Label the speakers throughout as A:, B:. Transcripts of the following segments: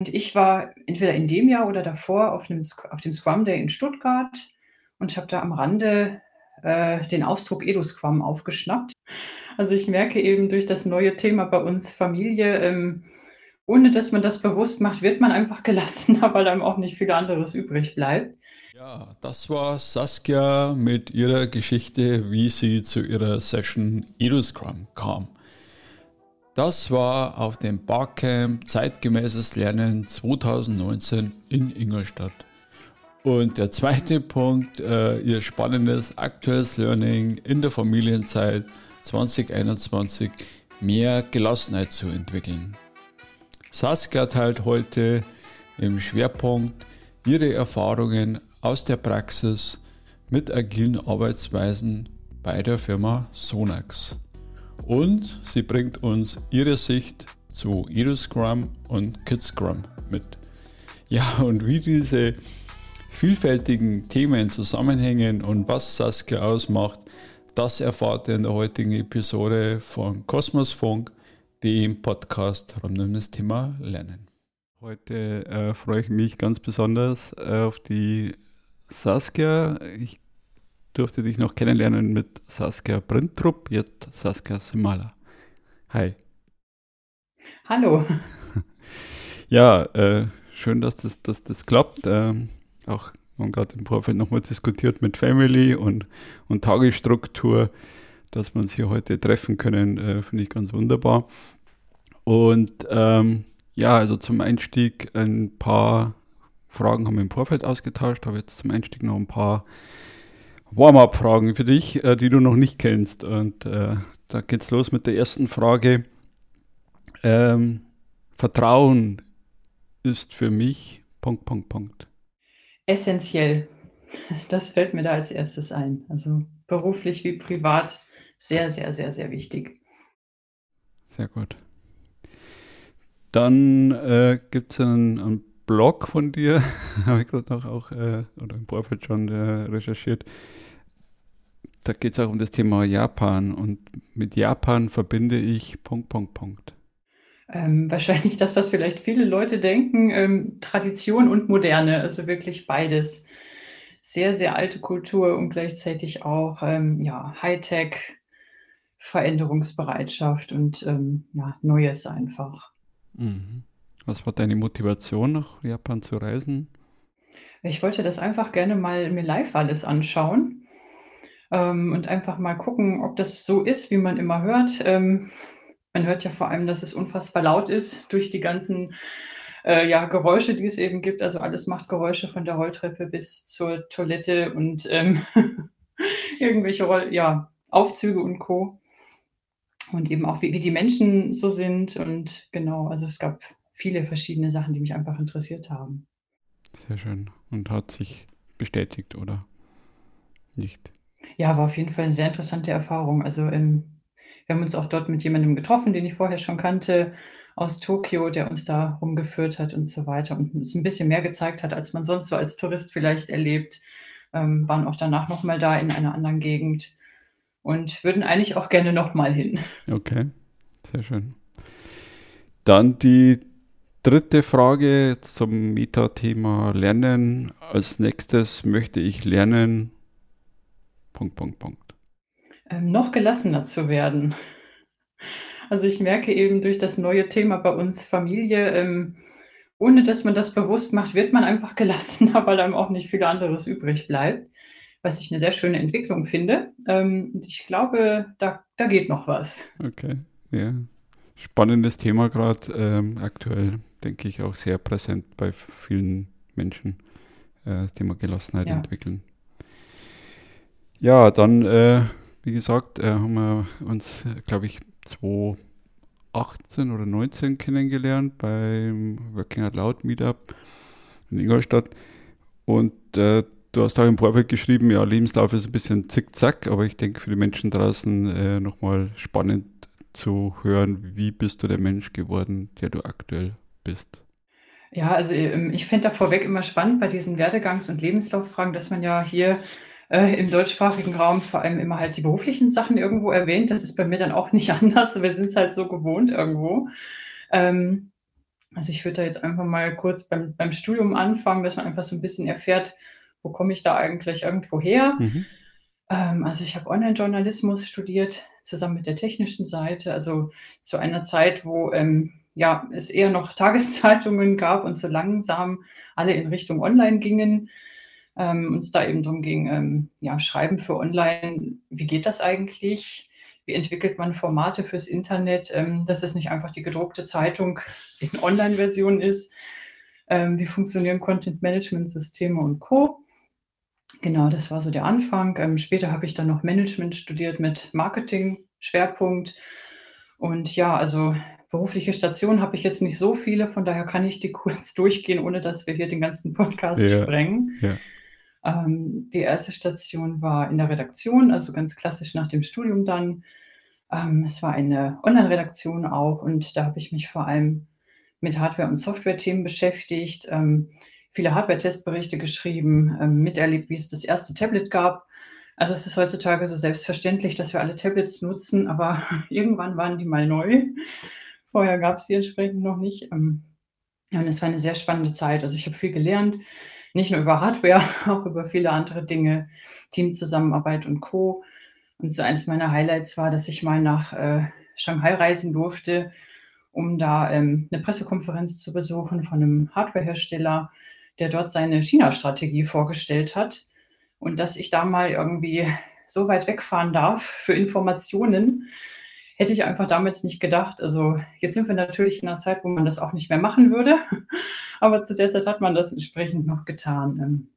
A: Und ich war entweder in dem Jahr oder davor auf 'nem Sc auf dem Scrum Day in Stuttgart und habe da am Rande, äh, den Ausdruck EduScrum aufgeschnappt. Also, ich merke eben durch das neue Thema bei uns Familie, ähm, ohne dass man das bewusst macht, wird man einfach gelassener, weil einem auch nicht viel anderes übrig bleibt.
B: Ja, das war Saskia mit ihrer Geschichte, wie sie zu ihrer Session EduScrum kam. Das war auf dem Barcamp Zeitgemäßes Lernen 2019 in Ingolstadt. Und der zweite Punkt, äh, ihr spannendes aktuelles Learning in der Familienzeit 2021, mehr Gelassenheit zu entwickeln. Saskia teilt heute im Schwerpunkt ihre Erfahrungen aus der Praxis mit agilen Arbeitsweisen bei der Firma Sonax und sie bringt uns ihre Sicht zu EduScrum und KidsScrum mit. Ja, und wie diese vielfältigen Themen zusammenhängen und was Saskia ausmacht, das erfahrt ihr in der heutigen Episode von Kosmosfunk, dem Podcast rund um das Thema Lernen. Heute äh, freue ich mich ganz besonders auf die Saskia. Ich durfte dich noch kennenlernen mit Saskia Brintrup, jetzt Saskia Simala. Hi.
A: Hallo.
B: Ja, äh, schön, dass das, dass das klappt. Ähm, auch haben gerade im Vorfeld nochmal diskutiert mit Family und, und Tagesstruktur, dass wir uns hier heute treffen können, äh, finde ich ganz wunderbar. Und ähm, ja, also zum Einstieg ein paar Fragen haben wir im Vorfeld ausgetauscht, habe jetzt zum Einstieg noch ein paar Warm-up-Fragen für dich, äh, die du noch nicht kennst. Und äh, da geht's los mit der ersten Frage. Ähm, Vertrauen ist für mich Punkt, Punkt, Punkt.
A: Essentiell. Das fällt mir da als erstes ein. Also beruflich wie privat sehr, sehr, sehr, sehr wichtig.
B: Sehr gut. Dann äh, gibt es einen, einen Blog von dir, habe ich gerade noch auch, äh, oder im Vorfeld schon äh, recherchiert. Da geht es auch um das Thema Japan und mit Japan verbinde ich Punkt, Punkt, Punkt.
A: Ähm, wahrscheinlich das, was vielleicht viele Leute denken, ähm, Tradition und Moderne, also wirklich beides. Sehr, sehr alte Kultur und gleichzeitig auch ähm, ja, Hightech, Veränderungsbereitschaft und ähm, ja, Neues einfach.
B: Mhm. Was war deine Motivation, nach Japan zu reisen?
A: Ich wollte das einfach gerne mal mir live alles anschauen ähm, und einfach mal gucken, ob das so ist, wie man immer hört. Ähm, man hört ja vor allem, dass es unfassbar laut ist durch die ganzen äh, ja, Geräusche, die es eben gibt. Also alles macht Geräusche von der Rolltreppe bis zur Toilette und ähm, irgendwelche Roll ja, Aufzüge und Co. Und eben auch, wie, wie die Menschen so sind. Und genau, also es gab viele verschiedene Sachen, die mich einfach interessiert haben.
B: Sehr schön. Und hat sich bestätigt, oder nicht?
A: Ja, war auf jeden Fall eine sehr interessante Erfahrung. Also, ähm, wir haben uns auch dort mit jemandem getroffen, den ich vorher schon kannte aus Tokio, der uns da rumgeführt hat und so weiter und uns ein bisschen mehr gezeigt hat, als man sonst so als Tourist vielleicht erlebt. Ähm, waren auch danach noch mal da in einer anderen Gegend und würden eigentlich auch gerne noch mal hin.
B: Okay, sehr schön. Dann die dritte Frage zum Metathema Lernen. Als nächstes möchte ich lernen. Punkt, Punkt, Punkt.
A: Ähm, noch gelassener zu werden. Also ich merke eben durch das neue Thema bei uns Familie, ähm, ohne dass man das bewusst macht, wird man einfach gelassener, weil einem auch nicht viel anderes übrig bleibt. Was ich eine sehr schöne Entwicklung finde. Ähm, ich glaube, da, da geht noch was.
B: Okay, ja. Spannendes Thema gerade ähm, aktuell denke ich, auch sehr präsent bei vielen Menschen, äh, das Thema Gelassenheit ja. entwickeln. Ja, dann, äh, wie gesagt, äh, haben wir uns, glaube ich, 2018 oder 2019 kennengelernt beim Working Out Loud Meetup in Ingolstadt. Und äh, du hast auch im Vorfeld geschrieben, ja, Lebenslauf ist ein bisschen zickzack, aber ich denke für die Menschen draußen äh, nochmal spannend zu hören, wie bist du der Mensch geworden, der du aktuell bist?
A: Ja, also ähm, ich finde da vorweg immer spannend bei diesen Werdegangs- und Lebenslauffragen, dass man ja hier äh, im deutschsprachigen Raum vor allem immer halt die beruflichen Sachen irgendwo erwähnt. Das ist bei mir dann auch nicht anders. Wir sind es halt so gewohnt irgendwo. Ähm, Also, ich würde da jetzt einfach mal kurz beim beim Studium anfangen, dass man einfach so 'n bisschen erfährt, wo komme ich da eigentlich irgendwo her?
B: Mhm.
A: Ähm, also, ich habe Onlinejournalismus studiert, zusammen mit der technischen Seite, also, zu einer Zeit, wo, ähm, ja, es eher noch Tageszeitungen gab und so langsam alle in Richtung online gingen, ähm, und es da eben drum ging, ähm, ja, Schreiben für online, wie geht das eigentlich? Wie entwickelt man Formate fürs Internet, ähm, dass es nicht einfach die gedruckte Zeitung in Onlineversion ist? Ähm, wie funktionieren Content-Management-Systeme und Co. Genau, das war so der Anfang. Ähm, später habe ich dann noch Management studiert mit Marketing-Schwerpunkt. Und ja, also berufliche Stationen habe ich jetzt nicht so viele, von daher kann ich die kurz durchgehen, ohne dass wir hier den ganzen Podcast
B: Ja,
A: sprengen.
B: ja.
A: Ähm, die erste Station war in der Redaktion, also ganz klassisch nach dem Studium dann. Ähm, es war eine Online-Redaktion auch und da habe ich mich vor allem mit Hardware und Software-Themen beschäftigt, ähm, viele Hardware-Testberichte geschrieben, ähm, miterlebt, wie es das erste Tablet gab. Also, es ist heutzutage so selbstverständlich, dass wir alle Tablets nutzen, aber irgendwann waren die mal neu. Vorher gab's die entsprechend noch nicht. Ähm, und es war eine sehr spannende Zeit. Also, ich habe viel gelernt, nicht nur über Hardware, auch über viele andere Dinge, Teamzusammenarbeit und Co. Und so eins meiner Highlights war, dass ich mal nach, äh, Shanghai reisen durfte, um da, ähm, 'ne Pressekonferenz zu besuchen von 'nem Hardwarehersteller, der dort seine China-Strategie vorgestellt hat. Und dass ich da mal irgendwie so weit wegfahren darf für Informationen, hätte ich einfach damals nicht gedacht. Also, jetzt sind wir natürlich in 'ner Zeit, wo man das auch nicht mehr machen würde, aber zu der Zeit hat man das entsprechend noch getan, ähm.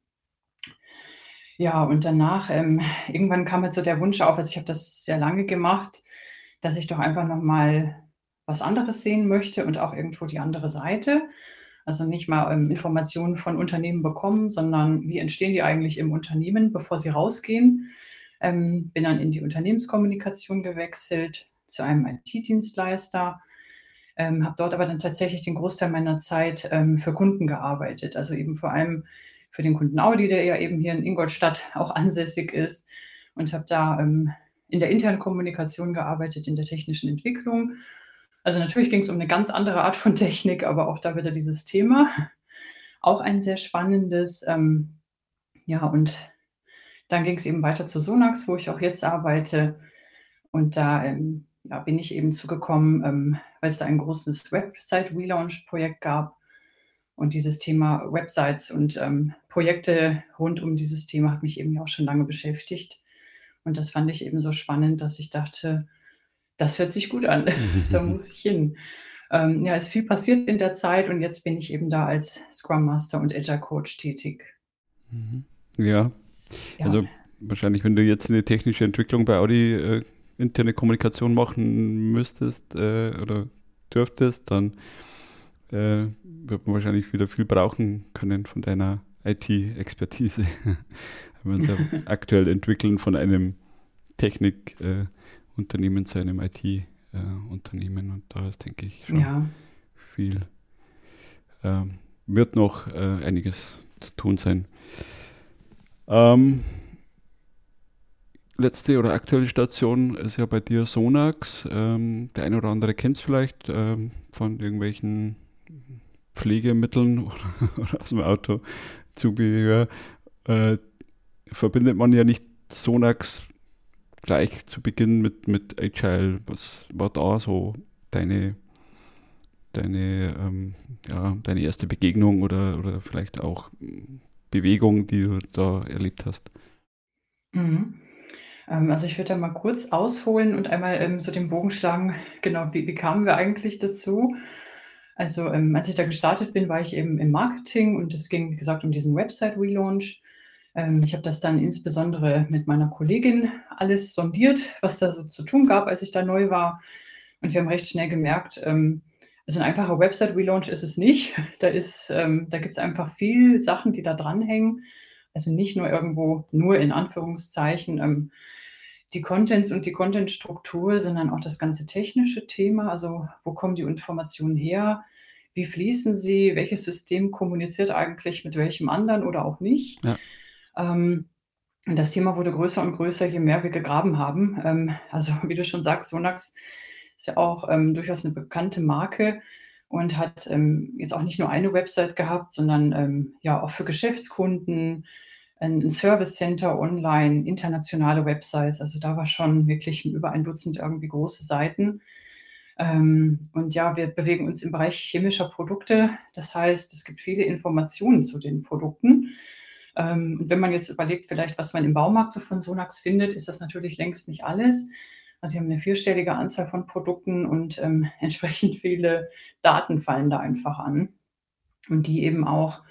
A: Ja, und danach, ähm, irgendwann kam halt so der Wunsch auf also, ich habe das sehr lange gemacht, dass ich doch einfach noch mal was anderes sehen möchte und auch irgendwo die andere Seite. Also, nicht mal, ähm, Informationen von Unternehmen bekommen, sondern wie entstehen die eigentlich im Unternehmen, bevor sie rausgehen. Ähm, bin dann in die Unternehmenskommunikation gewechselt zu einem IT-Dienstleister, ähm, habe dort aber dann tatsächlich den Großteil meiner Zeit, ähm, für Kunden gearbeitet. Also, eben vor allem für den Kunden Audi, der ja eben hier in Ingolstadt auch ansässig ist und habe da, ähm, in der internen Kommunikation gearbeitet, in der technischen Entwicklung. Also, natürlich ging's um 'ne ganz andere Art von Technik, aber auch da wieder dieses Thema. Auch ein sehr spannendes, ähm, ja, und dann ging's eben weiter zu Sonax, wo ich auch jetzt arbeite. Und da, ähm, ja, bin ich eben zugekommen, ähm, weil's da ein großes Website-Relaunch-Projekt gab. Und dieses Thema Websites und, ähm, Projekte rund um dieses Thema hat mich eben ja auch schon lange beschäftigt. Und das fand ich eben so spannend, dass ich dachte: „Das hört sich gut an, da muss ich hin.“ Ähm, ja, ist viel passiert in der Zeit und jetzt bin ich eben da als Scrum Master und Agile Coach tätig.
B: Mhm. Ja.
A: Ja.
B: Also, wahrscheinlich, wenn du jetzt 'ne technische Entwicklung bei Audi, äh, interne Kommunikation machen müsstest, äh, oder dürftest, dann, äh, wird man wahrscheinlich wieder viel brauchen können von deiner IT-Expertise. Wenn man's ja aktuell Entwickeln von einem Technik äh, zu einem IT, äh, Unternehmen und da ist, denke ich, schon
A: Ja.
B: viel ähm, wird noch, äh, einiges zu tun sein. Ähm letzte oder aktuelle Station ist ja bei dir Sonax. Ähm, der eine oder andere kennt's vielleicht, ähm, von irgendwelchen Pflegemitteln oder oder aus'm Autozubehör. Äh, verbindet man ja nicht Sonax gleich zu Beginn mit mit Agile. Was war da so deine deine, ähm, ja, deine erste Begegnung oder oder vielleicht auch, Bewegung, die du da erlebt hast?
A: Mhm. Ähm, also, ich würde da mal kurz ausholen und einmal, ähm, so den Bogen schlagen, genau, wie wie kamen wir eigentlich dazu? Also, ähm, als ich da gestartet bin, war ich eben im Marketing und es ging, wie gesagt, um diesen Website-Relaunch. Ähm, ich habe das dann insbesondere mit meiner Kollegin alles sondiert, was da so zu tun gab, als ich da neu war. Und wir haben recht schnell gemerkt, ähm, also 'n einfacher Website-Relaunch ist es nicht. Da ist ähm, da gibt's einfach viel Sachen, die da dranhängen. Also, nicht nur irgendwo nur in Anführungszeichen, die Contents und die Contentstruktur, sondern auch das ganze technische Thema. Also, wo kommen die Informationen her? Wie fließen sie? Welches System kommuniziert eigentlich mit welchem anderen oder auch nicht?
B: Ja.
A: Ähm, und das Thema wurde größer und größer, je mehr wir gegraben haben. Ähm, also, wie du schon sagst, Sonax ist ja auch, ähm, durchaus 'ne bekannte Marke und hat, ähm, jetzt auch nicht nur eine Website gehabt, sondern, ähm, ja, auch für Geschäftskunden, ein Service Center online, internationale Websites. Also, da war schon wirklich über ein Dutzend irgendwie große Seiten. Ähm, und ja, wir bewegen uns im Bereich chemischer Produkte. Das heißt, es gibt viele Informationen zu den Produkten. Ähm, und wenn man jetzt überlegt, vielleicht, was man im Baumarkt so von Sonax findet, ist das natürlich längst nicht alles. Also, wir haben eine vierstellige Anzahl von Produkten und, ähm, entsprechend viele Daten fallen da einfach an. Und die eben auch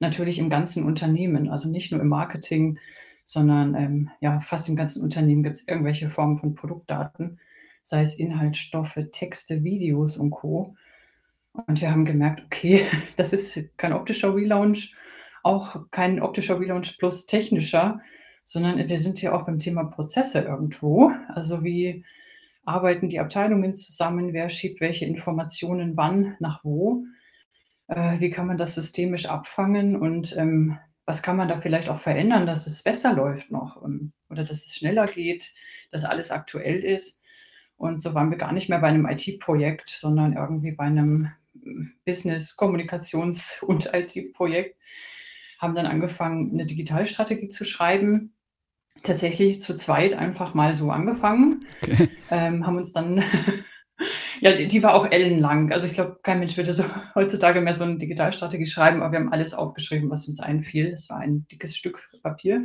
A: natürlich im ganzen Unternehmen, also nicht nur im Marketing, sondern, ähm, ja, fast im ganzen Unternehmen gibt es irgendwelche Formen von Produktdaten, sei es Inhaltsstoffe, Texte, Videos und Co. Und wir haben gemerkt, okay, das ist kein optischer Relaunch, auch kein optischer Relaunch plus technischer, sondern wir sind hier auch beim Thema Prozesse irgendwo. Also wie arbeiten die Abteilungen zusammen? Wer schiebt welche Informationen wann nach wo? Äh, wie kann man das systemisch abfangen und ähm, was kann man da vielleicht auch verändern, dass es besser läuft noch ähm, oder dass es schneller geht, dass alles aktuell ist? Und so waren wir gar nicht mehr bei einem IT-Projekt, sondern irgendwie bei einem Business-, Kommunikations- und IT-Projekt. Haben dann angefangen, eine Digitalstrategie zu schreiben. Tatsächlich zu zweit einfach mal so angefangen. Okay. Ähm, haben uns dann ja, die war auch ellenlang. Also, ich glaube, kein Mensch würde so heutzutage mehr so 'ne Digitalstrategie schreiben, aber wir haben alles aufgeschrieben, was uns einfiel. Das war ein dickes Stück Papier.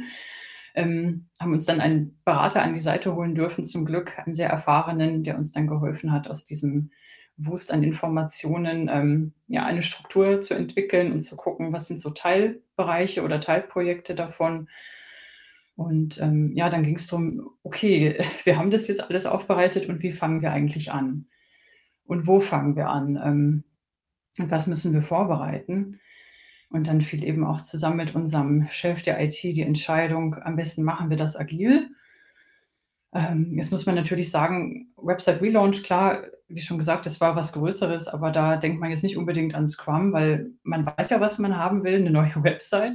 A: Ähm, haben uns dann einen Berater an die Seite holen dürfen, zum Glück, einen sehr erfahrenen, der uns dann geholfen hat, aus diesem Wust an Informationen, ähm, ja, eine Struktur zu entwickeln und zu gucken, was sind so Teilbereiche oder Teilprojekte davon. Und, ähm, ja, dann ging's drum: „Okay, wir haben das jetzt alles aufbereitet und wie fangen wir eigentlich an? Und wo fangen wir an? Ähm, und was müssen wir vorbereiten?“ Und dann fiel eben auch zusammen mit unserem Chef der IT die Entscheidung, am besten machen wir das agil. Ähm, jetzt muss man natürlich sagen, Website Relaunch, klar, wie schon gesagt, das war was Größeres, aber da denkt man jetzt nicht unbedingt an Scrum, weil man weiß ja, was man haben will, 'ne neue Website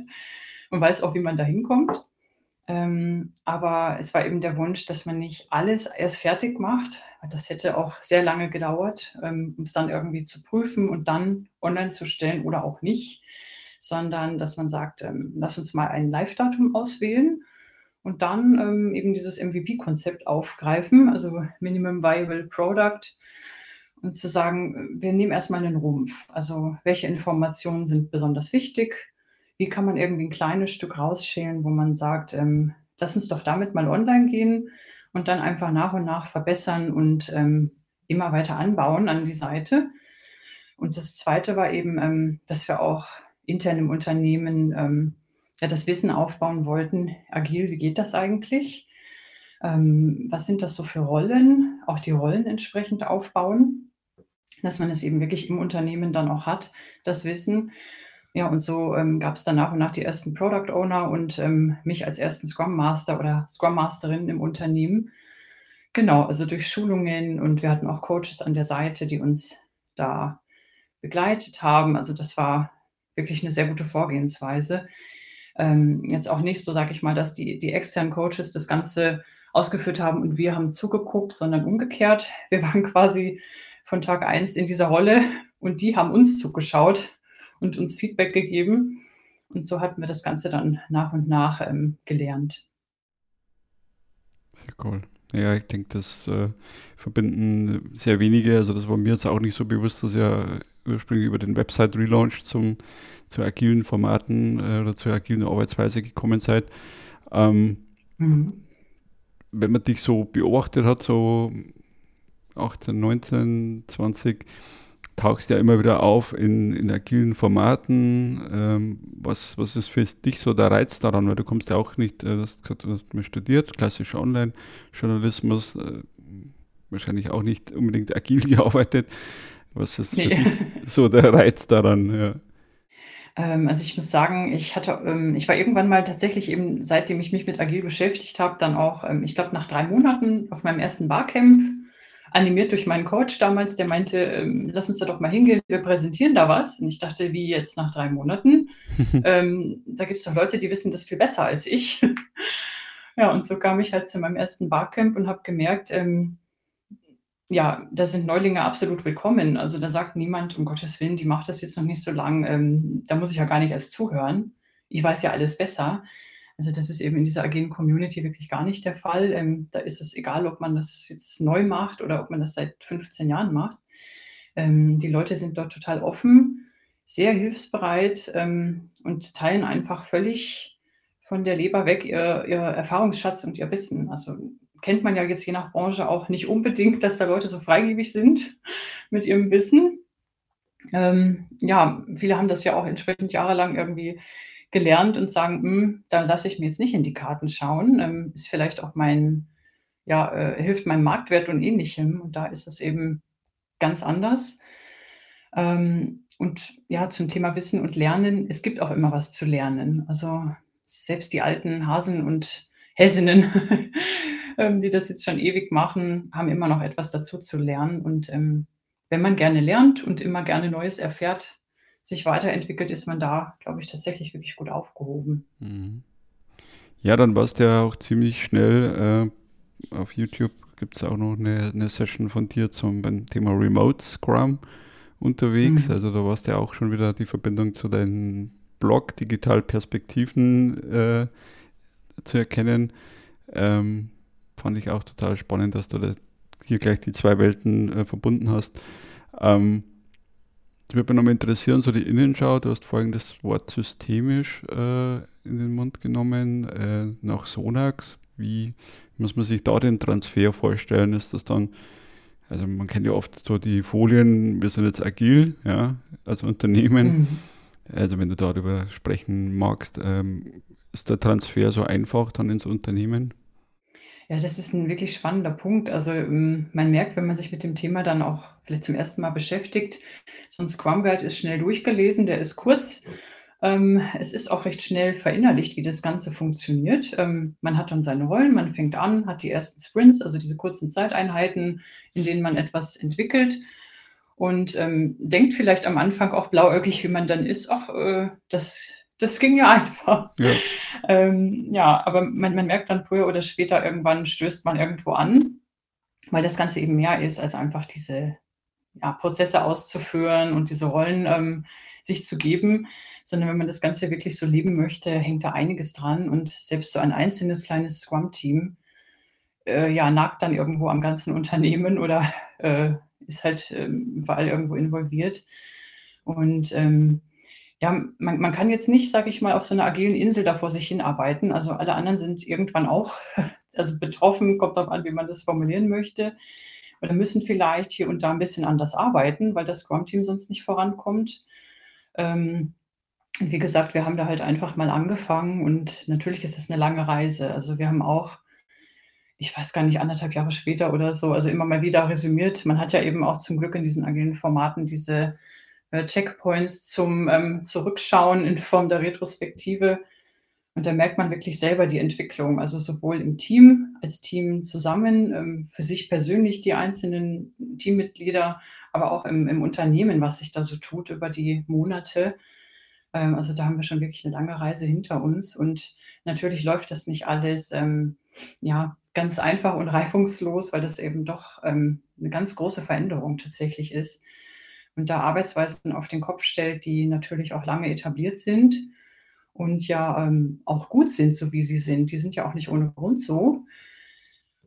A: und weiß auch, wie man da hinkommt. Ähm, aber es war eben der Wunsch, dass man nicht alles erst fertig macht. Das hätte auch sehr lange gedauert, ähm, um es dann irgendwie zu prüfen und dann online zu stellen oder auch nicht, sondern dass man sagt, ähm, lass uns mal ein Live-Datum auswählen und dann ähm, eben dieses MVP-Konzept aufgreifen, also Minimum Viable Product, und zu sagen, wir nehmen erstmal einen Rumpf. Also welche Informationen sind besonders wichtig? Wie kann man irgendwie ein kleines Stück rausschälen, wo man sagt, ähm, lass uns doch damit mal online gehen und dann einfach nach und nach verbessern und ähm, immer weiter anbauen an die Seite. Und das Zweite war eben, ähm, dass wir auch intern im Unternehmen ähm, ja, das Wissen aufbauen wollten, agil, wie geht das eigentlich? Ähm, was sind das so für Rollen? Auch die Rollen entsprechend aufbauen, dass man es eben wirklich im Unternehmen dann auch hat, das Wissen. Ja, und so, ähm, gab es dann nach und nach die ersten Product Owner und, ähm, mich als ersten Scrum Master oder Scrum Masterin im Unternehmen. Genau, also durch Schulungen und wir hatten auch Coaches an der Seite, die uns da begleitet haben. Also, das war wirklich eine sehr gute Vorgehensweise. Ähm, jetzt auch nicht so, sage ich mal, dass die die externen Coaches das Ganze ausgeführt haben und wir haben zugeguckt, sondern umgekehrt. Wir waren quasi von Tag eins in dieser Rolle und die haben uns zugeschaut und uns Feedback gegeben. Und so hatten wir das Ganze dann nach und nach ähm, gelernt.
B: Sehr cool. Ja, ich denke, das äh, verbinden sehr wenige. Also das war mir jetzt auch nicht so bewusst, dass ihr ursprünglich über den Website-Relaunch zum, zu agilen Formaten äh, oder zur agilen Arbeitsweise gekommen seid. Ähm, mhm. Wenn man dich so beobachtet hat, so 18, 19, 20, tauchst ja immer wieder auf in, in agilen Formaten. Ähm, was, was ist für dich so der Reiz daran? Weil du kommst ja auch nicht, äh, du hast, du hast mal studiert, klassischer Online-Journalismus, äh, wahrscheinlich auch nicht unbedingt agil gearbeitet. Was ist nee. so der Reiz daran? Ja.
A: Ähm, also ich muss sagen, ich hatte, ähm, ich war irgendwann mal tatsächlich eben, seitdem ich mich mit Agil beschäftigt habe, dann auch, ähm, ich glaube, nach drei Monaten auf meinem ersten Barcamp animiert durch meinen Coach damals, der meinte, ähm, lass uns da doch mal hingehen, wir präsentieren da was. Und ich dachte, wie jetzt nach drei Monaten? ähm, da gibt es doch Leute, die wissen das viel besser als ich. ja, und so kam ich halt zu meinem ersten Barcamp und habe gemerkt, ähm, ja, da sind Neulinge absolut willkommen. Also, da sagt niemand: „Um Gottes Willen, die macht das jetzt noch nicht so lang, ähm, da muss ich ja gar nicht erst zuhören. Ich weiß ja alles besser.“ Also, das ist eben in dieser agilen Community wirklich gar nicht der Fall. Ähm, da ist es egal, ob man das jetzt neu macht oder ob man das seit 15 Jahren macht. Ähm, die Leute sind dort total offen, sehr hilfsbereit, ähm, und teilen einfach völlig von der Leber weg ihr ihr Erfahrungsschatz und ihr Wissen. Also, kennt man ja jetzt je nach Branche auch nicht unbedingt, dass da Leute so freigebig sind mit ihrem Wissen. Ähm, ja, viele haben das ja auch entsprechend jahrelang irgendwie gelernt und sagen: „Hm, da lasse ich mir jetzt nicht in die Karten schauen, ähm, ist vielleicht auch mein ja, äh, hilft meinem Marktwert und Ähnlichem.“ Und da ist es eben ganz anders. Ähm, und ja, zum Thema Wissen und Lernen, es gibt auch immer was zu lernen. Also, selbst die alten Hasen und Häsinnen, ähm, die das jetzt schon ewig machen, haben immer noch etwas dazu zu lernen. Und, ähm, wenn man gerne lernt und immer gerne Neues erfährt, sich weiterentwickelt, ist man da, glaube ich, tatsächlich wirklich gut aufgehoben.
B: Mhm. Ja, dann warst du ja auch ziemlich schnell äh, auf YouTube gibt es auch noch eine, eine Session von dir zum beim Thema Remote Scrum unterwegs. Mhm. Also da warst du ja auch schon wieder die Verbindung zu deinem Blog Digital Perspektiven äh, zu erkennen. Ähm, fand ich auch total spannend, dass du da hier gleich die zwei Welten äh, verbunden hast. Ähm, das würde mich nochmal interessieren, so die Innenschau. Du hast vorhin das Wort systemisch äh, in den Mund genommen, äh, nach Sonax. Wie muss man sich da den Transfer vorstellen? Ist das dann, also man kennt ja oft so die Folien, wir sind jetzt agil, ja, als Unternehmen. Mhm. Also wenn du darüber sprechen magst, ähm, ist der Transfer so einfach dann ins Unternehmen?
A: Ja, das ist ein wirklich spannender Punkt. Also, hm, man merkt, wenn man sich mit dem Thema dann auch vielleicht zum ersten Mal beschäftigt, so 'n Scrum Guide ist schnell durchgelesen, der ist kurz. Ähm, es ist auch recht schnell verinnerlicht, wie das Ganze funktioniert. Ähm, man hat dann seine Rollen, man fängt an, hat die ersten Sprints, also diese kurzen Zeiteinheiten, in denen man etwas entwickelt und, ähm, denkt vielleicht am Anfang auch blauäugig, wie man dann ist: „Ach, äh, das das ging ja einfach.“ Ja. Ähm, ja, aber man man merkt dann früher oder später irgendwann stößt man irgendwo an, weil das Ganze eben mehr ist als einfach diese, ja, Prozesse auszuführen und diese Rollen, ähm, sich zu geben, sondern wenn man das Ganze wirklich so leben möchte, hängt da einiges dran und selbst so ein einzelnes kleines Scrum-Team, äh, ja, nagt dann irgendwo am ganzen Unternehmen oder, äh, ist halt, ähm, überall irgendwo involviert. Und, ähm, ja, man man kann jetzt nicht, sage ich mal, auf so 'ner agilen Insel da vor sich hinarbeiten. Also, alle anderen sind irgendwann auch also, betroffen, kommt drauf an, wie man das formulieren möchte oder müssen vielleicht hier und da 'n bisschen anders arbeiten, weil das Scrum-Team sonst nicht vorankommt. Ähm, und wie gesagt, wir haben da halt einfach mal angefangen und natürlich ist das 'ne lange Reise. Also, wir haben auch ich weiß gar nicht, 1,5 Jahre später oder so, also, immer mal wieder resümiert. Man hat ja eben auch zum Glück in diesen agilen Formaten diese Checkpoints zum, ähm, Zurückschauen in Form der Retrospektive. Und da merkt man wirklich selber die Entwicklung, also sowohl im Team, als Team zusammen, ähm, für sich persönlich die einzelnen Teammitglieder, aber auch im im Unternehmen, was sich da so tut über die Monate. Ähm, also, da haben wir schon wirklich 'ne lange Reise hinter uns und natürlich läuft das nicht alles, ähm, ja, ganz einfach und reibungslos, weil das eben doch, ähm, 'ne ganz große Veränderung tatsächlich ist und da Arbeitsweisen auf den Kopf stellt, die natürlich auch lange etabliert sind und ja, ähm, auch gut sind, so wie sie sind. Die sind ja auch nicht ohne Grund so.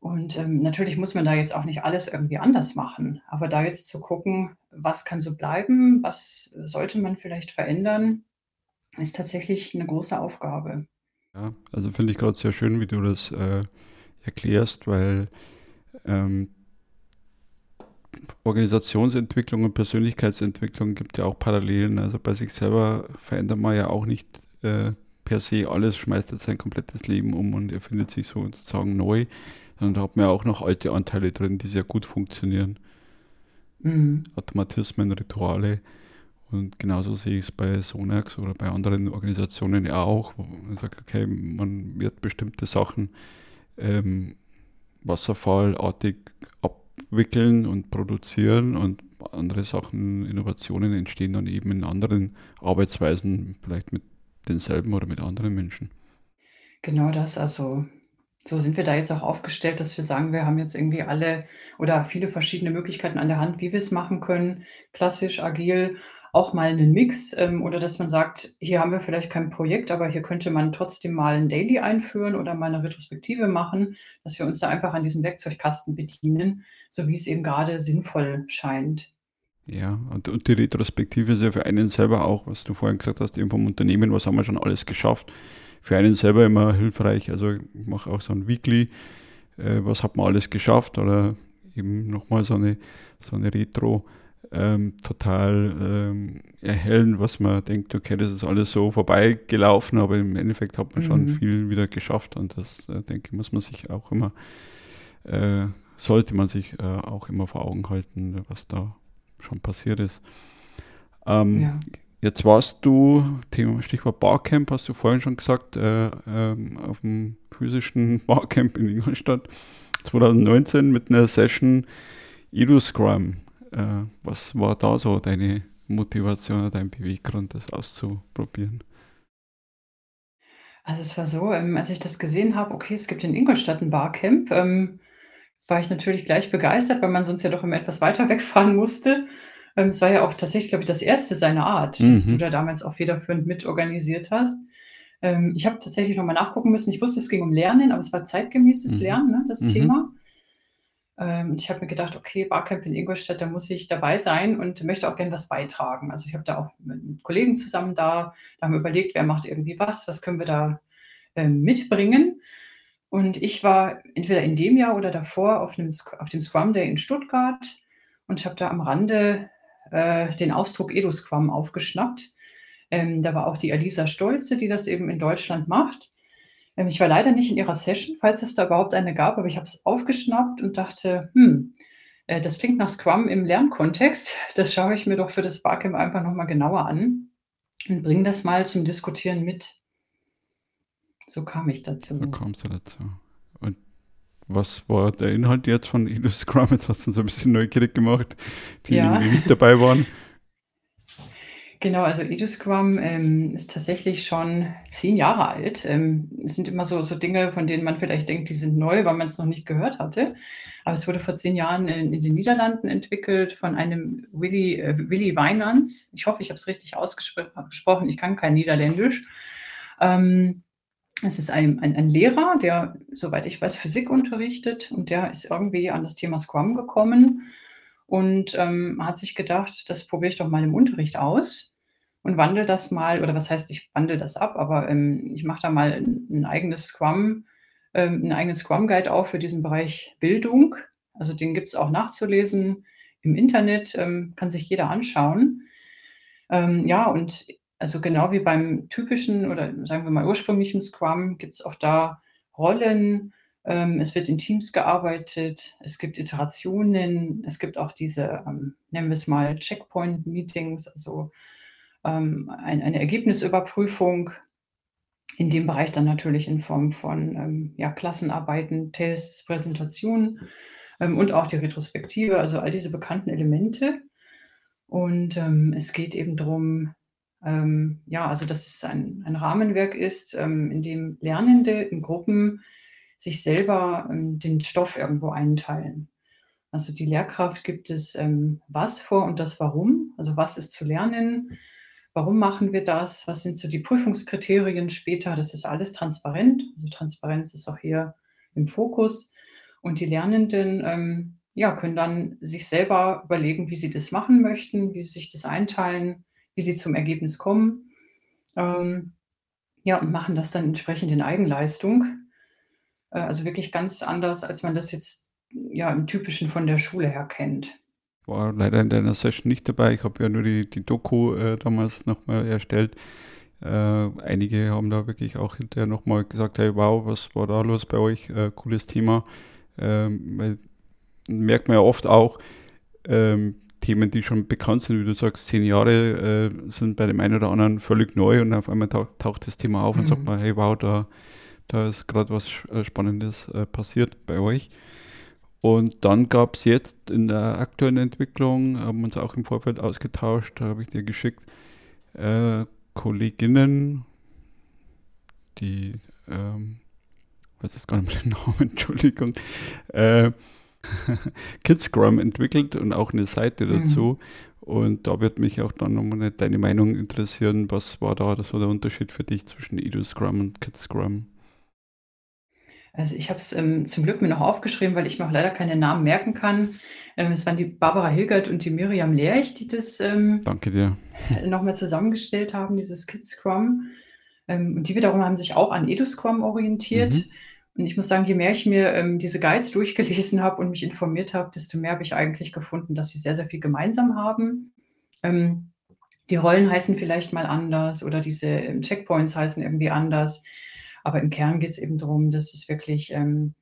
A: Und, ähm, natürlich muss man da jetzt auch nicht alles irgendwie anders machen, aber da jetzt zu gucken, was kann so bleiben, was sollte man vielleicht verändern, ist tatsächlich 'ne große Aufgabe.
B: Ja, also finde ich grad sehr schön, wie du das, äh, erklärst, weil, ähm Organisationsentwicklung und Persönlichkeitsentwicklung gibt ja auch Parallelen. Also bei sich selber verändert man ja auch nicht äh, per se alles, schmeißt jetzt sein komplettes Leben um und erfindet sich sozusagen neu, sondern da hat man ja auch noch alte Anteile drin, die sehr gut funktionieren. Mhm. Automatismen, Rituale. Und genauso sehe ich es bei Sonax oder bei anderen Organisationen ja auch, wo man sagt, okay, man wird bestimmte Sachen ähm, wasserfallartig wickeln und produzieren und andere Sachen, Innovationen entstehen dann eben in anderen Arbeitsweisen, vielleicht mit denselben oder mit anderen Menschen.
A: Genau das, also so sind wir da jetzt auch aufgestellt, dass wir sagen, wir haben jetzt irgendwie alle oder viele verschiedene Möglichkeiten an der Hand, wie wir es machen können, klassisch, agil, auch mal einen Mix, ähm, oder dass man sagt: „Hier haben wir vielleicht kein Projekt, aber hier könnte man trotzdem mal 'n Daily einführen oder mal 'ne Retrospektive machen“, dass wir uns da einfach an diesem Werkzeugkasten bedienen, so wie es eben grade sinnvoll scheint.
B: Ja, und und die Retrospektive ist ja für einen selber auch, was du vorhin gesagt hast, eben vom Unternehmen, was haben wir schon alles geschafft? Für einen selber immer hilfreich. Also, ich mache auch so 'n Weekly, äh, was hat man alles geschafft oder eben noch mal so 'ne so 'ne Retro, ähm, total, ähm, erhellend, was man denkt: „Okay, das ist alles so vorbeigelaufen“, aber im Endeffekt hat man schon
A: Mhm.
B: viel wieder geschafft und das, äh, denke ich, muss man sich auch immer äh, sollte man sich, äh, auch immer vor Augen halten, was da schon passiert ist. Ähm,
A: Ja.
B: jetzt warst du, Thema Stichwort Barcamp, hast du vorhin schon gesagt, äh, ähm, auf'm physischen Barcamp in Ingolstadt 2019 mit 'ner Session Edu-Scrum. Äh, was war da so deine Motivation oder dein Beweggrund, das auszuprobieren?
A: Also, es war so, ähm, als ich das gesehen habe, okay, es gibt in Ingolstadt 'n Barcamp, ähm, war ich natürlich gleich begeistert, weil man sonst ja doch immer etwas weiter wegfahren musste. Ähm, es war ja auch tatsächlich, glaube ich, das 1. seiner Art, das du
B: Mhm.
A: da damals auch federführend mitorganisiert hast. Ähm, ich habe tatsächlich noch mal nachgucken müssen. Ich wusste, es ging um Lernen, aber es war zeitgemäßes
B: Mhm.
A: Lernen, ne, das
B: Mhm.
A: Thema. Ähm, und ich habe mir gedacht: „Okay, Barcamp in Ingolstadt, da muss ich dabei sein und möchte auch gern was beitragen.“ Also, ich habe da auch mit Kollegen zusammen da da haben wir überlegt, wer macht irgendwie was, was können wir da, ähm, mitbringen? Und ich war entweder in dem Jahr oder davor auf 'nem Sc auf dem Scrum Day in Stuttgart und habe da am Rande, äh, den Ausdruck Edu-Scrum aufgeschnappt. Ähm, da war auch die Alisa Stolze, die das eben in Deutschland macht. Ähm, ich war leider nicht in ihrer Session, falls es da überhaupt eine gab, aber ich habe es aufgeschnappt und dachte: „Hm, äh, das klingt nach Scrum im Lernkontext. Das schaue ich mir doch für das Barcamp einfach noch mal genauer an und bringe das mal zum Diskutieren mit.“ So kam ich
B: So
A: dazu.
B: kam's ja dazu. Und was war der Inhalt jetzt von Edu-Scrum? Jetzt hast du uns ein bisschen neugierig gemacht,
A: Ja.
B: die nicht dabei waren.
A: Genau, also Edu-Scrum, ähm, ist tatsächlich schon 10 Jahre alt. Ähm, es sind immer so so Dinge, von denen man vielleicht denkt, die sind neu, weil man's noch nicht gehört hatte. Aber es wurde vor 10 Jahren in in den Niederlanden entwickelt von einem Willy äh, Willy Wijnands. Ich hoffe, ich habe es richtig ausgespr gesprochen. Ich kann kein Niederländisch. Ähm, es ist ein ein ein Lehrer, der, soweit ich weiß, Physik unterrichtet und der ist irgendwie an das Thema Scrum gekommen und, ähm, hat sich gedacht: „Das probiere ich doch mal im Unterricht aus und wandle das mal“ oder was heißt, ich wandle das ab, aber, ähm, ich mache da mal 'n 'n eigenes Scrum ähm, 'n eigenes Scrum Guide auf für diesen Bereich Bildung. Also, den gibt's auch nachzulesen im Internet, ähm, kann sich jeder anschauen. Ähm, ja, und also, genau wie beim typischen oder sagen wir mal ursprünglichen Scrum gibt's auch da Rollen. Ähm, es wird in Teams gearbeitet. Es gibt Iterationen. Es gibt auch diese, ähm, nennen wir's mal Checkpoint Meetings, also, ähm, ein eine Ergebnisüberprüfung. In dem Bereich dann natürlich in Form von, ähm, ja, Klassenarbeiten, Tests, Präsentationen, ähm, und auch die Retrospektive, also, all diese bekannten Elemente. Und, ähm, es geht eben drum, ähm, ja, also, dass es ein ein Rahmenwerk ist, ähm, in dem Lernende in Gruppen sich selber, ähm, den Stoff irgendwo einteilen. Also, die Lehrkraft gibt das, ähm, Was vor und das Warum. Also, was ist zu lernen? Warum machen wir das? Was sind so die Prüfungskriterien später? Das ist alles transparent. Also, Transparenz ist auch hier im Fokus. Und die Lernenden, ähm, ja, können dann sich selber überlegen, wie sie das machen möchten, wie sie sich das einteilen, wie sie zum Ergebnis kommen. Ähm, ja, und machen das dann entsprechend in Eigenleistung. Äh, also, wirklich ganz anders, als man das jetzt, ja, im Typischen von der Schule her kennt.
B: War leider in deiner Session nicht dabei. Ich habe ja nur die die Doku, äh, damals noch mal erstellt. Äh, einige haben da wirklich auch hinterher noch mal gesagt: „Hey, wow, was war da los bei euch? Äh, cooles Thema.“ Ähm, merkt man ja oft auch, ähm, Themen, die schon bekannt sind, wie du sagst, 10 Jahre, äh, sind bei dem einen oder anderen völlig neu und auf einmal tau taucht das Thema auf und sagt
A: Mhm.
B: man: „Hey, wow, da da ist grad was äh, Spannendes, äh, passiert bei euch.“ Und dann gab's jetzt in der aktuellen Entwicklung haben wir uns auch im Vorfeld ausgetauscht, da habe ich dir geschickt, äh, Kolleginnen, die, ähm, weiß jetzt gar nicht den Namen, Entschuldigung, äh, Kidscrum entwickelt und auch eine Seite
A: Mhm.
B: dazu. Und da wird mich auch dann nochmal deine Meinung interessieren. Was war da so der Unterschied für dich zwischen EduScrum und Kidscrum?
A: Also, ich habe es, ähm, zum Glück mir noch aufgeschrieben, weil ich mir auch leider keine Namen merken kann. Ähm, es waren die Barbara Hilgert und die Miriam Lerch, die das, ähm,
B: Danke dir.
A: noch mal zusammengestellt haben, dieses Kidscrum. Ähm, und die wiederum haben sich auch an EduScrum orientiert.
B: Mhm.
A: Und ich muss sagen, je mehr ich mir, ähm, diese Guides durchgelesen habe und mich informiert habe, desto mehr habe ich eigentlich gefunden, dass sie sehr, sehr viel gemeinsam haben. Ähm, die Rollen heißen vielleicht mal anders oder diese, ähm, Checkpoints heißen irgendwie anders. Aber im Kern geht's eben drum, dass es wirklich, ähm,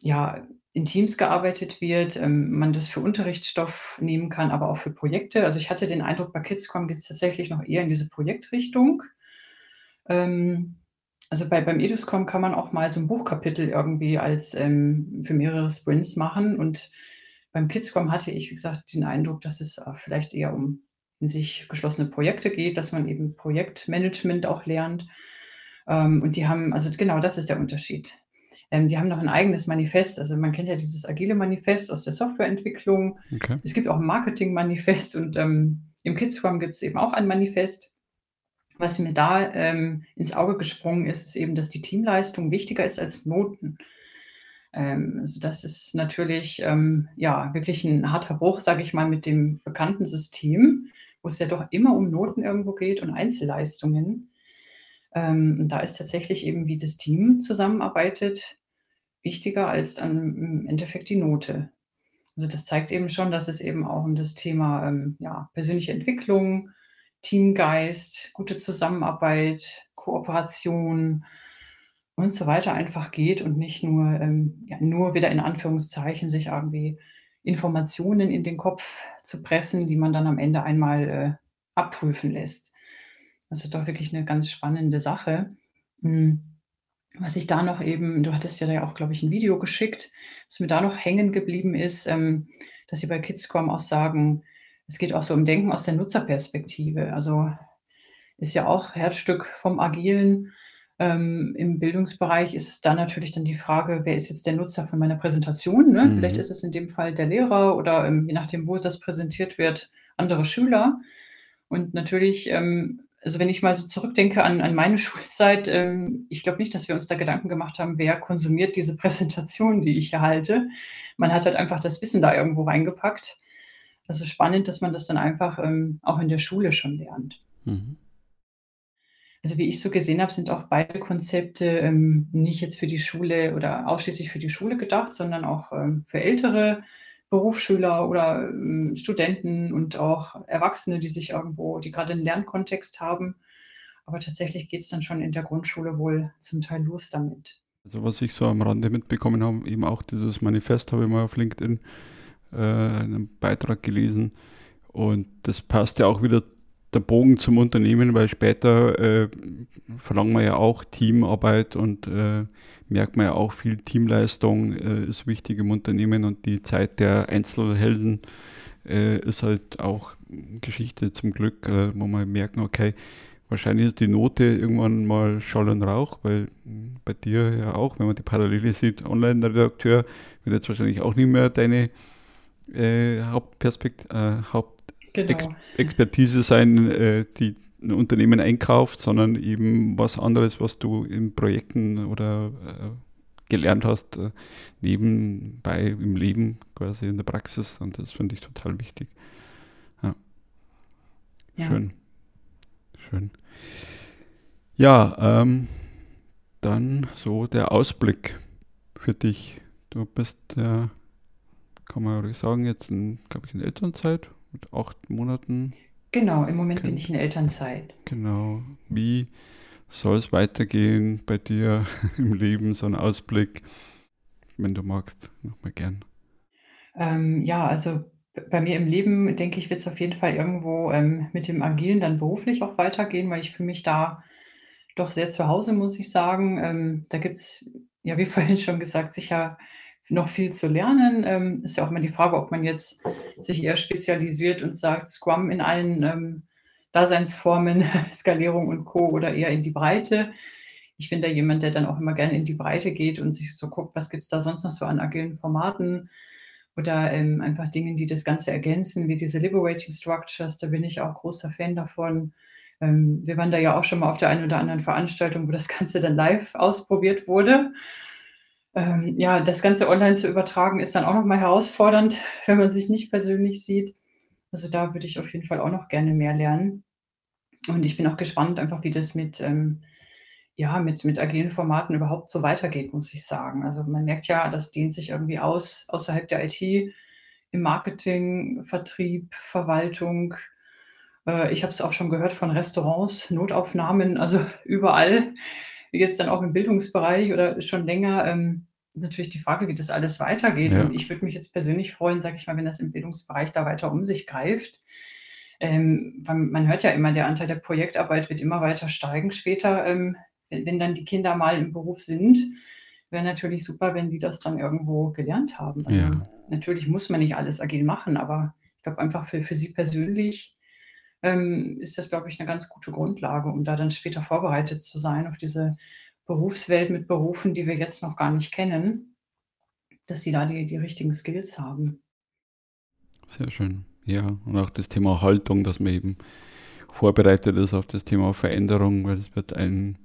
A: ja, in Teams gearbeitet wird, ähm, man das für Unterrichtsstoff nehmen kann, aber auch für Projekte. Also, ich hatte den Eindruck, bei Kidscrum geht's tatsächlich noch eher in diese Projektrichtung. Ähm, also, bei beim EduScrum kann man auch mal so 'n Buchkapitel irgendwie als, ähm für mehrere Sprints machen. Und beim Kidscrum hatte ich, wie gesagt, den Eindruck, dass es, äh, vielleicht eher um in sich geschlossene Projekte geht, dass man eben Projektmanagement auch lernt. Ähm, und die haben also, genau das ist der Unterschied. Ähm, die haben noch 'n eigenes Manifest. Also, man kennt ja dieses agile Manifest aus der Softwareentwicklung.
B: Okay.
A: Es gibt auch 'n Marketingmanifest und, ähm, im Kidscrum gibt's eben auch ein Manifest. Was mir da, ähm, ins Auge gesprungen ist, ist eben, dass die Teamleistung wichtiger ist als Noten. Ähm, also, das ist natürlich, ähm, ja, wirklich 'n harter Bruch, sage ich mal, mit dem bekannten System, wo es ja doch immer um Noten irgendwo geht und Einzelleistungen. Ähm, da ist tatsächlich eben, wie das Team zusammenarbeitet, wichtiger als dann im Endeffekt die Note. Also, das zeigt eben schon, dass es eben auch um das Thema, ähm, ja, persönliche Entwicklung, Teamgeist, gute Zusammenarbeit, Kooperation und so weiter einfach geht und nicht nur, ähm ja, nur wieder in Anführungszeichen sich irgendwie Informationen in den Kopf zu pressen, die man dann am Ende einmal, äh, abprüfen lässt. Also, doch wirklich 'ne ganz spannende Sache. Hm, was ich da noch eben du hattest ja da auch, glaube ich, 'n Video geschickt. Was mir da noch hängen geblieben ist, ähm, dass sie bei Kidscrum auch sagen, es geht auch so um Denken aus der Nutzerperspektive. Also, ist ja auch Herzstück vom Agilen. Ähm, im Bildungsbereich ist da natürlich dann die Frage: „Wer ist jetzt der Nutzer von meiner Präsentation“, ne? Vielleicht
B: Mhm.
A: ist es in dem Fall der Lehrer oder, ähm, je nachdem, wo das präsentiert wird, andere Schüler. Und natürlich, ähm also, wenn ich mal so zurückdenke an an meine Schulzeit, ähm, ich glaube nicht, dass wir uns da Gedanken gemacht haben, wer konsumiert diese Präsentation, die ich hier halte. Man hat halt einfach das Wissen da irgendwo reingepackt. Also, spannend, dass man das dann einfach, ähm, auch in der Schule schon lernt.
B: Mhm.
A: Also, wie ich so gesehen habe, sind auch beide Konzepte, ähm, nicht jetzt für die Schule oder ausschließlich für die Schule gedacht, sondern auch, ähm, für ältere Berufsschüler oder, ähm, Studenten und auch Erwachsene, die sich irgendwo die grade 'n Lernkontext haben. Aber tatsächlich geht's dann schon in der Grundschule wohl zum Teil los damit.
B: Also, was ich so am Rande mitbekommen habe, eben auch dieses Manifest habe ich mal auf LinkedIn, äh, in 'nem Beitrag gelesen. Und das passt ja auch wieder der Bogen zum Unternehmen, weil später, äh, verlangen wir ja auch Teamarbeit und, äh, merkt man ja auch viel Teamleistung, äh, ist wichtig im Unternehmen und die Zeit der Einzelhelden, äh, ist halt auch Geschichte zum Glück, äh, wo wir merken, okay, wahrscheinlich ist die Note irgendwann mal Schall und Rauch, weil bei dir ja auch, wenn man die Parallele sieht, Online-Redakteur wird jetzt wahrscheinlich auch nicht mehr deine, äh, Hauptperspekt äh, Hauptex
A: Genau.
B: Sein, äh, die 'n Unternehmen einkauft, sondern eben was anderes, was du in Projekten oder, äh, gelernt hast, äh, nebenbei im Leben quasi in der Praxis und das finde ich total wichtig. Ja.
A: Ja.
B: Schön. Schön. Ja, ähm, dann so der Ausblick für dich. Du bist ja, kann man ruhig sagen, jetzt in, glaube ich, in Elternzeit mit 8 Monaten.
A: Genau, im Moment bin
B: Kind.
A: ich in Elternzeit.
B: Genau. Wie soll es weitergehen bei dir im Leben? So 'n Ausblick, wenn du magst, noch mal gern.
A: Ähm, ja, also, bei mir im Leben, denke ich, wird's auf jeden Fall irgendwo, ähm, mit dem Agilen dann beruflich auch weitergehen, weil ich fühle mich da doch sehr zu Hause, muss ich sagen. Ähm, da gibt's, ja, wie vorhin schon gesagt, sicher noch viel zu lernen. Ähm, ist ja auch immer die Frage, ob man jetzt sich eher spezialisiert und sagt, Scrum in allen, ähm, Daseinsformen, Skalierung und Co. oder eher in die Breite. ich bin da jemand, der dann auch immer gerne in die Breite geht und sich so guckt, was gibt es da sonst noch so an agilen Formaten oder ähm, einfach Dingen, die das Ganze ergänzen, wie diese Liberating Structures. Da bin ich auch großer Fan davon. Ähm, wir waren da ja auch schon mal auf der einen oder anderen Veranstaltung, wo das Ganze dann live ausprobiert wurde. Ähm, ja, das Ganze online zu übertragen ist dann auch nochmal herausfordernd, wenn man sich nicht persönlich sieht. Also da würde ich auf jeden Fall auch noch gerne mehr lernen. Und ich bin auch gespannt, einfach wie das mit, ähm, ja, mit, mit agilen Formaten überhaupt so weitergeht, muss ich sagen. Also man merkt ja, das dehnt sich irgendwie aus außerhalb der IT, im Marketing, Vertrieb, Verwaltung. Äh, ich habe es auch schon gehört von Restaurants, Notaufnahmen, also überall. Jetzt dann auch im Bildungsbereich oder schon länger. Ähm, natürlich die Frage, wie das alles weitergeht. Ja. Und ich würde mich jetzt persönlich freuen, sage ich mal, wenn das im Bildungsbereich da weiter um sich greift. Ähm, man hört ja immer, der Anteil der Projektarbeit wird immer weiter steigen später, ähm, wenn, wenn, dann die Kinder mal im Beruf sind. Wäre natürlich super, wenn die das dann irgendwo gelernt haben. Also ja. natürlich muss man nicht alles agil machen, aber ich glaube einfach für, für sie persönlich ähm, ist das, glaube ich, eine ganz gute Grundlage, um da dann später vorbereitet zu sein auf diese Berufswelt mit Berufen, die wir jetzt noch gar nicht kennen, dass sie da die, die richtigen Skills haben.
B: Sehr schön. Ja, und auch das Thema Haltung, dass man eben vorbereitet ist auf das Thema Veränderung, weil es wird ein,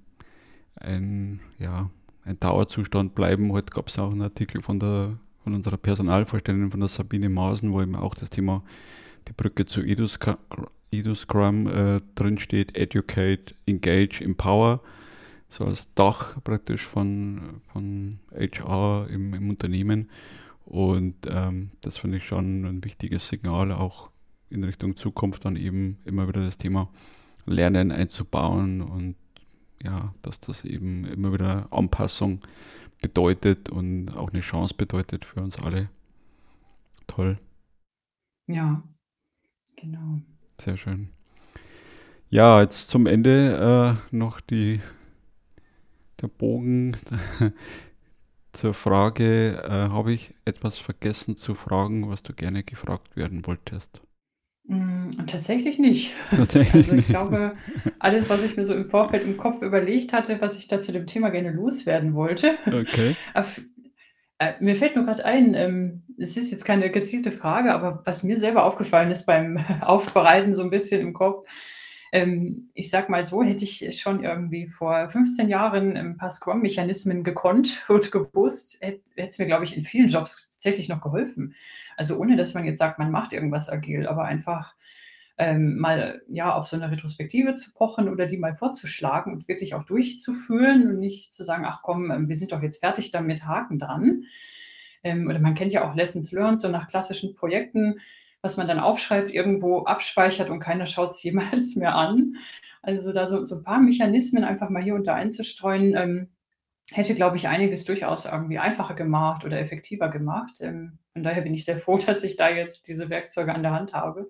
B: ein, ja, ein Dauerzustand bleiben. Heute gab es auch einen Artikel von, der, von unserer Personalvorstellerin, von der Sabine Maaßen, wo eben auch das Thema die Brücke zu EduScrum äh, drinsteht, Educate, Engage, Empower so als Dach praktisch von, von HR im, im Unternehmen. Und ähm, das finde ich schon ein wichtiges Signal, auch in Richtung Zukunft dann eben immer wieder das Thema Lernen einzubauen und ja, dass das eben immer wieder Anpassung bedeutet und auch eine Chance bedeutet für uns alle. Toll.
A: Ja, genau.
B: Sehr schön. Ja, jetzt zum Ende äh, noch die der Bogen zur Frage, äh, habe ich etwas vergessen zu fragen, was du gerne gefragt werden wolltest?
A: Mm, tatsächlich nicht.
B: Tatsächlich
A: also ich
B: nicht.
A: glaube, alles, was ich mir so im Vorfeld im Kopf überlegt hatte, was ich da zu dem Thema gerne loswerden wollte.
B: Okay.
A: Äh, mir fällt nur gerade ein, ähm, es ist jetzt keine gezielte Frage, aber was mir selber aufgefallen ist beim Aufbereiten so ein bisschen im Kopf, ähm, ich sag mal so, hätte ich schon irgendwie vor 15 Jahren ein paar Scrum-Mechanismen gekonnt und gewusst, hätte es mir, glaube ich, in vielen Jobs tatsächlich noch geholfen. Also ohne, dass man jetzt sagt, man macht irgendwas agil, aber einfach ähm, mal ja auf so eine Retrospektive zu pochen oder die mal vorzuschlagen und wirklich auch durchzuführen und nicht zu sagen, ach komm, ähm, wir sind doch jetzt fertig damit, Haken dran. Ähm, oder man kennt ja auch Lessons Learned, so nach klassischen Projekten was man dann aufschreibt, irgendwo abspeichert und keiner schaut es jemals mehr an. Also da so, so ein paar Mechanismen einfach mal hier und da einzustreuen, ähm, hätte, glaube ich, einiges durchaus irgendwie einfacher gemacht oder effektiver gemacht. Ähm, von daher bin ich sehr froh, dass ich da jetzt diese Werkzeuge an der Hand habe.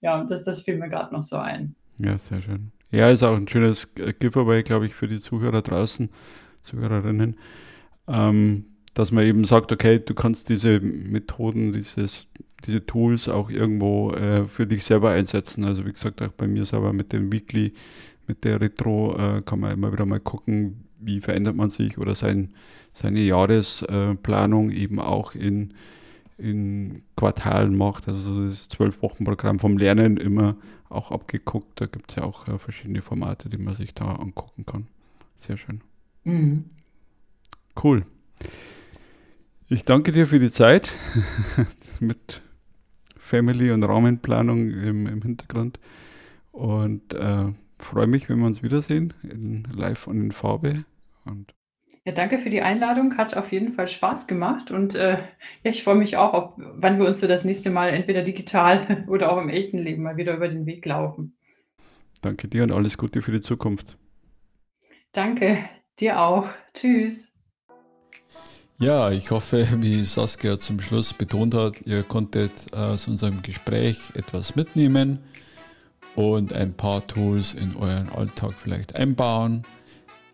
A: Ja, und das, das fiel mir gerade noch so ein.
B: Ja, sehr schön. Ja, ist auch ein schönes Giveaway, glaube ich, für die Zuhörer draußen, Zuhörerinnen, ähm, dass man eben sagt, okay, du kannst diese Methoden, dieses diese Tools auch irgendwo äh, für dich selber einsetzen. Also wie gesagt, auch bei mir selber mit dem Weekly, mit der Retro äh, kann man immer wieder mal gucken, wie verändert man sich oder sein, seine Jahresplanung eben auch in, in Quartalen macht. Also das Zwölf-Wochen-Programm vom Lernen immer auch abgeguckt. Da gibt es ja auch äh, verschiedene Formate, die man sich da angucken kann. Sehr schön. Mhm. Cool. Ich danke dir für die Zeit mit Family und Rahmenplanung im, im Hintergrund. Und äh, freue mich, wenn wir uns wiedersehen, in live und in Farbe. Und
A: ja, danke für die Einladung. Hat auf jeden Fall Spaß gemacht. Und äh, ja, ich freue mich auch, ob, wann wir uns so das nächste Mal entweder digital oder auch im echten Leben mal wieder über den Weg laufen.
B: Danke dir und alles Gute für die Zukunft.
A: Danke, dir auch. Tschüss.
B: Ja, ich hoffe, wie Saskia zum Schluss betont hat, ihr konntet aus unserem Gespräch etwas mitnehmen und ein paar Tools in euren Alltag vielleicht einbauen.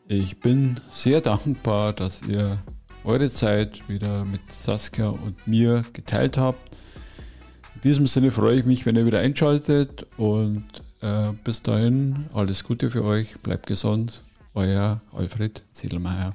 B: Ich bin sehr dankbar, dass ihr eure Zeit wieder mit Saskia und mir geteilt habt. In diesem Sinne freue ich mich, wenn ihr wieder einschaltet und äh, bis dahin alles Gute für euch, bleibt gesund euer Alfred Ziedelmeier.